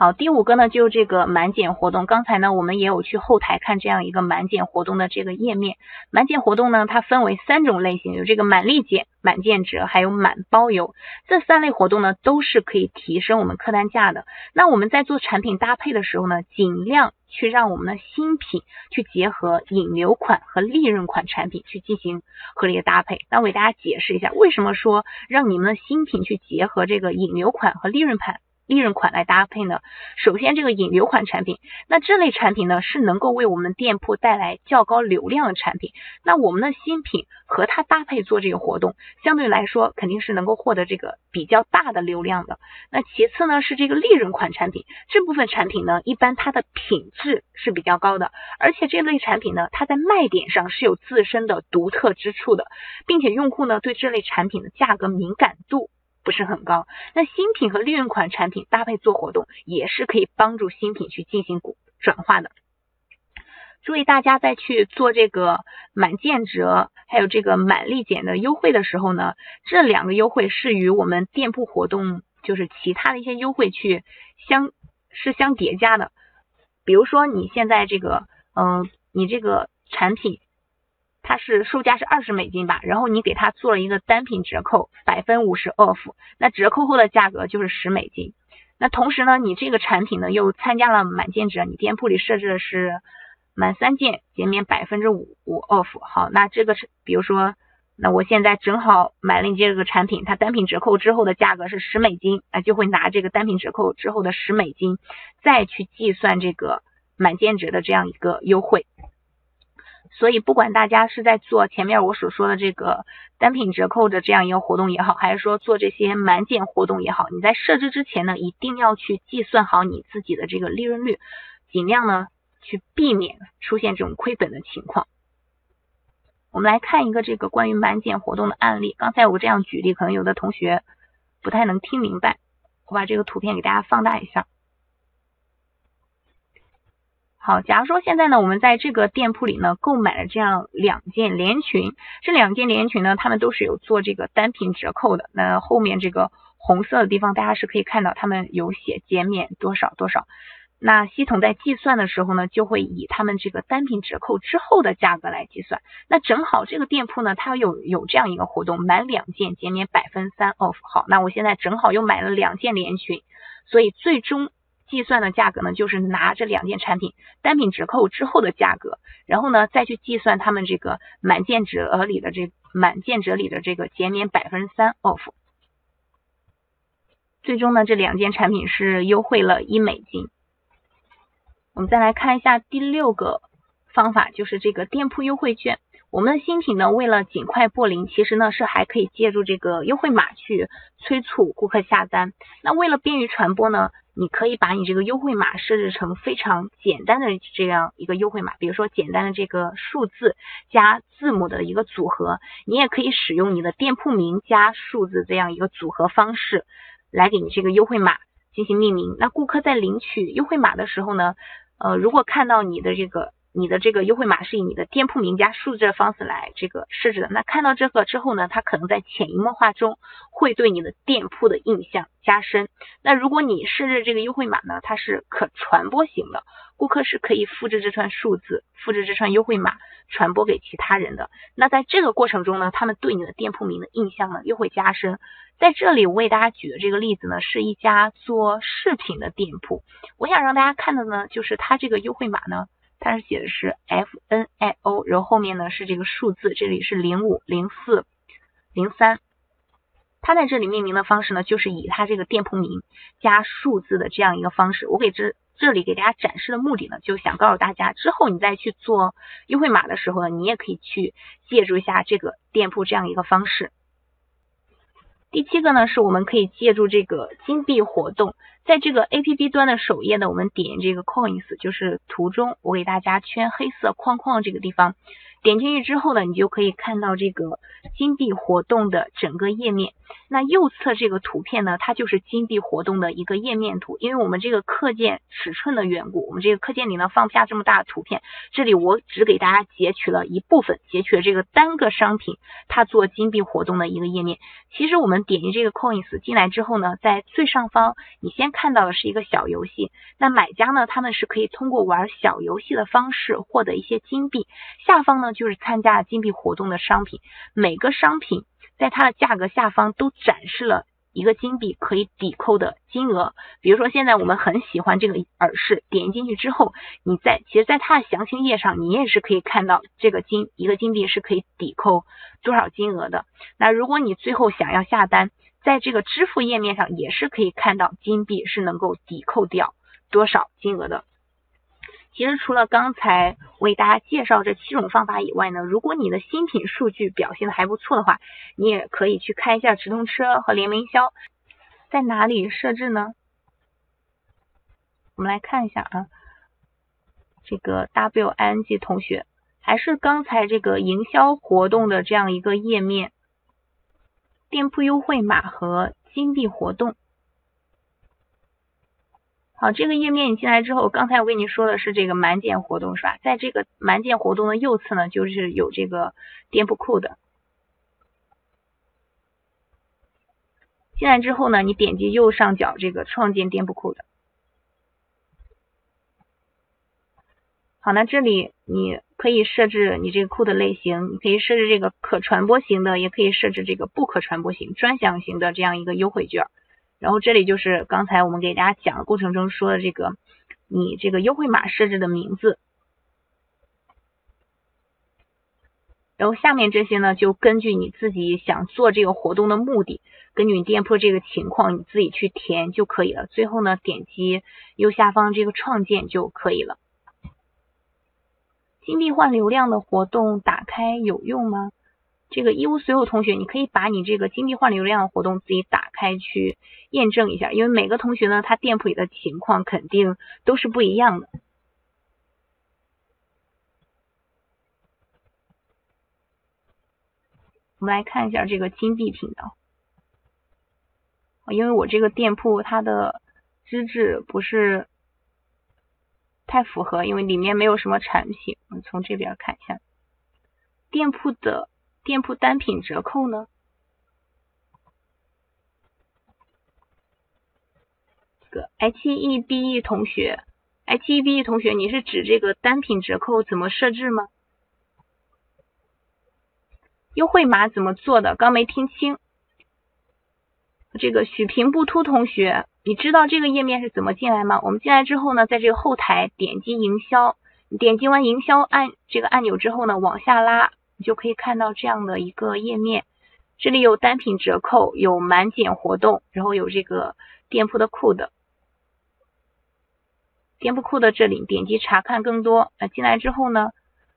好，第五个呢，就这个满减活动。刚才呢，我们也有去后台看这样一个满减活动的这个页面。满减活动呢，它分为三种类型，有这个满立减、满建折，还有满包邮。这三类活动呢，都是可以提升我们客单价的。那我们在做产品搭配的时候呢，尽量去让我们的新品去结合引流款和利润款产品去进行合理的搭配。那我给大家解释一下，为什么说让你们的新品去结合这个引流款和利润款？利润款来搭配呢？首先，这个引流款产品，那这类产品呢是能够为我们店铺带来较高流量的产品。那我们的新品和它搭配做这个活动，相对来说肯定是能够获得这个比较大的流量的。那其次呢是这个利润款产品，这部分产品呢一般它的品质是比较高的，而且这类产品呢它在卖点上是有自身的独特之处的，并且用户呢对这类产品的价格敏感度。不是很高，那新品和利润款产品搭配做活动，也是可以帮助新品去进行转化的。注意大家在去做这个满建折，还有这个满立减的优惠的时候呢，这两个优惠是与我们店铺活动，就是其他的一些优惠去相是相叠加的。比如说你现在这个，嗯，你这个产品。它是售价是二十美金吧，然后你给它做了一个单品折扣，百分五十 off，那折扣后的价格就是十美金。那同时呢，你这个产品呢又参加了满件折，你店铺里设置的是满三件减免百分之五 off。好，那这个是比如说，那我现在正好买了你这个产品，它单品折扣之后的价格是十美金，那就会拿这个单品折扣之后的十美金再去计算这个满件折的这样一个优惠。所以，不管大家是在做前面我所说的这个单品折扣的这样一个活动也好，还是说做这些满减活动也好，你在设置之前呢，一定要去计算好你自己的这个利润率，尽量呢去避免出现这种亏本的情况。我们来看一个这个关于满减活动的案例。刚才我这样举例，可能有的同学不太能听明白，我把这个图片给大家放大一下。好，假如说现在呢，我们在这个店铺里呢购买了这样两件连裙，这两件连裙呢，他们都是有做这个单品折扣的。那后面这个红色的地方，大家是可以看到他们有写减免多少多少。那系统在计算的时候呢，就会以他们这个单品折扣之后的价格来计算。那正好这个店铺呢，它有有这样一个活动，满两件减免百分三 off。好，那我现在正好又买了两件连裙，所以最终。计算的价格呢，就是拿这两件产品单品折扣之后的价格，然后呢再去计算他们这个满件折里的这满件折里的这个减免百分之三 off，最终呢这两件产品是优惠了一美金。我们再来看一下第六个方法，就是这个店铺优惠券。我们的新品呢，为了尽快破零，其实呢是还可以借助这个优惠码去催促顾客下单。那为了便于传播呢？你可以把你这个优惠码设置成非常简单的这样一个优惠码，比如说简单的这个数字加字母的一个组合。你也可以使用你的店铺名加数字这样一个组合方式来给你这个优惠码进行命名。那顾客在领取优惠码的时候呢，呃，如果看到你的这个。你的这个优惠码是以你的店铺名加数字的方式来这个设置的。那看到这个之后呢，它可能在潜移默化中会对你的店铺的印象加深。那如果你设置这个优惠码呢，它是可传播型的，顾客是可以复制这串数字、复制这串优惠码传播给其他人的。那在这个过程中呢，他们对你的店铺名的印象呢又会加深。在这里我为大家举的这个例子呢，是一家做饰品的店铺。我想让大家看的呢，就是它这个优惠码呢。它是写的是 F N I O，然后后面呢是这个数字，这里是零五零四零三。它在这里命名的方式呢，就是以它这个店铺名加数字的这样一个方式。我给这这里给大家展示的目的呢，就想告诉大家，之后你再去做优惠码的时候呢，你也可以去借助一下这个店铺这样一个方式。第七个呢，是我们可以借助这个金币活动，在这个 A P P 端的首页呢，我们点这个 Coins，就是图中我给大家圈黑色框框这个地方，点进去之后呢，你就可以看到这个金币活动的整个页面。那右侧这个图片呢，它就是金币活动的一个页面图。因为我们这个课件尺寸的缘故，我们这个课件里呢放不下这么大的图片，这里我只给大家截取了一部分，截取了这个单个商品它做金币活动的一个页面。其实我们点击这个 Coins 进来之后呢，在最上方你先看到的是一个小游戏，那买家呢他们是可以通过玩小游戏的方式获得一些金币，下方呢就是参加金币活动的商品，每个商品。在它的价格下方都展示了一个金币可以抵扣的金额，比如说现在我们很喜欢这个耳饰，点进去之后，你在其实，在它的详情页上，你也是可以看到这个金一个金币是可以抵扣多少金额的。那如果你最后想要下单，在这个支付页面上也是可以看到金币是能够抵扣掉多少金额的。其实除了刚才为大家介绍这七种方法以外呢，如果你的新品数据表现的还不错的话，你也可以去看一下直通车和联名销在哪里设置呢？我们来看一下啊，这个 WING 同学还是刚才这个营销活动的这样一个页面，店铺优惠码和金币活动。好，这个页面你进来之后，刚才我跟你说的是这个满减活动是吧？在这个满减活动的右侧呢，就是有这个店铺库的。进来之后呢，你点击右上角这个创建店铺库的。好，那这里你可以设置你这个库的类型，你可以设置这个可传播型的，也可以设置这个不可传播型、专享型的这样一个优惠券。然后这里就是刚才我们给大家讲的过程中说的这个，你这个优惠码设置的名字，然后下面这些呢，就根据你自己想做这个活动的目的，根据你店铺这个情况，你自己去填就可以了。最后呢，点击右下方这个创建就可以了。金币换流量的活动打开有用吗？这个一无所有同学，你可以把你这个金币换流量活动自己打开去验证一下，因为每个同学呢，他店铺里的情况肯定都是不一样的。我们来看一下这个金币频道，因为我这个店铺它的资质不是太符合，因为里面没有什么产品。我们从这边看一下店铺的。店铺单品折扣呢？这个 H E B E 同学，H E B E 同学，你是指这个单品折扣怎么设置吗？优惠码怎么做的？刚没听清。这个许平不秃同学，你知道这个页面是怎么进来吗？我们进来之后呢，在这个后台点击营销，点击完营销按这个按钮之后呢，往下拉。你就可以看到这样的一个页面，这里有单品折扣，有满减活动，然后有这个店铺的库的，店铺库的这里点击查看更多。那进来之后呢，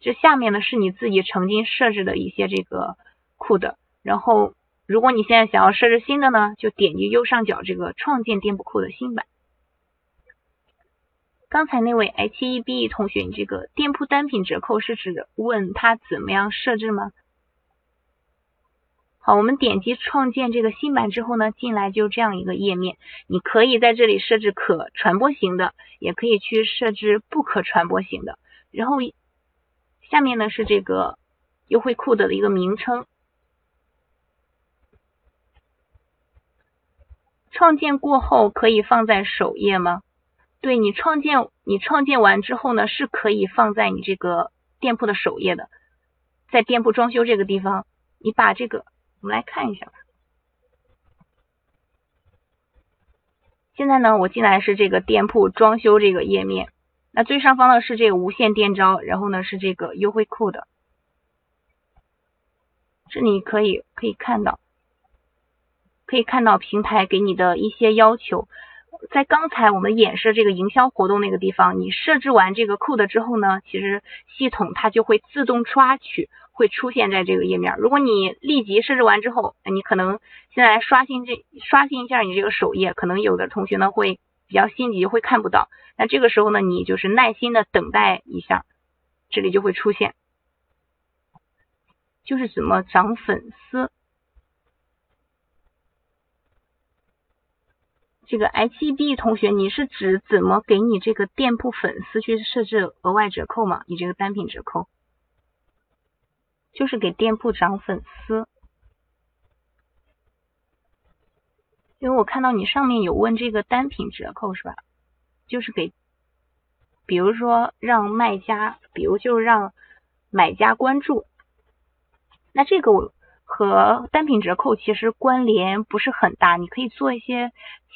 这下面呢是你自己曾经设置的一些这个库的，然后如果你现在想要设置新的呢，就点击右上角这个创建店铺库的新版。刚才那位 H E B 同学，你这个店铺单品折扣是指问他怎么样设置吗？好，我们点击创建这个新版之后呢，进来就这样一个页面，你可以在这里设置可传播型的，也可以去设置不可传播型的。然后下面呢是这个优惠库的一个名称。创建过后可以放在首页吗？对你创建，你创建完之后呢，是可以放在你这个店铺的首页的，在店铺装修这个地方，你把这个，我们来看一下。现在呢，我进来是这个店铺装修这个页面，那最上方呢是这个无线店招，然后呢是这个优惠库的，这里可以可以看到，可以看到平台给你的一些要求。在刚才我们演示这个营销活动那个地方，你设置完这个 code 之后呢，其实系统它就会自动抓取，会出现在这个页面。如果你立即设置完之后，你可能现在刷新这刷新一下你这个首页，可能有的同学呢会比较心急，会看不到。那这个时候呢，你就是耐心的等待一下，这里就会出现，就是怎么涨粉丝。这个 H E B 同学，你是指怎么给你这个店铺粉丝去设置额外折扣吗？你这个单品折扣，就是给店铺涨粉丝。因为我看到你上面有问这个单品折扣是吧？就是给，比如说让卖家，比如就让买家关注，那这个我。和单品折扣其实关联不是很大，你可以做一些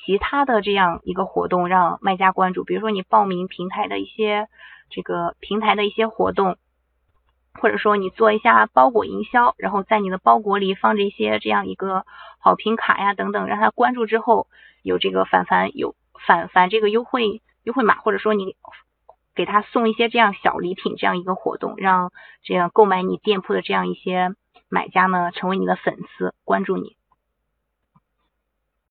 其他的这样一个活动，让卖家关注。比如说你报名平台的一些这个平台的一些活动，或者说你做一下包裹营销，然后在你的包裹里放着一些这样一个好评卡呀等等，让他关注之后有这个返返有返返这个优惠优惠码，或者说你给他送一些这样小礼品这样一个活动，让这样购买你店铺的这样一些。买家呢，成为你的粉丝，关注你。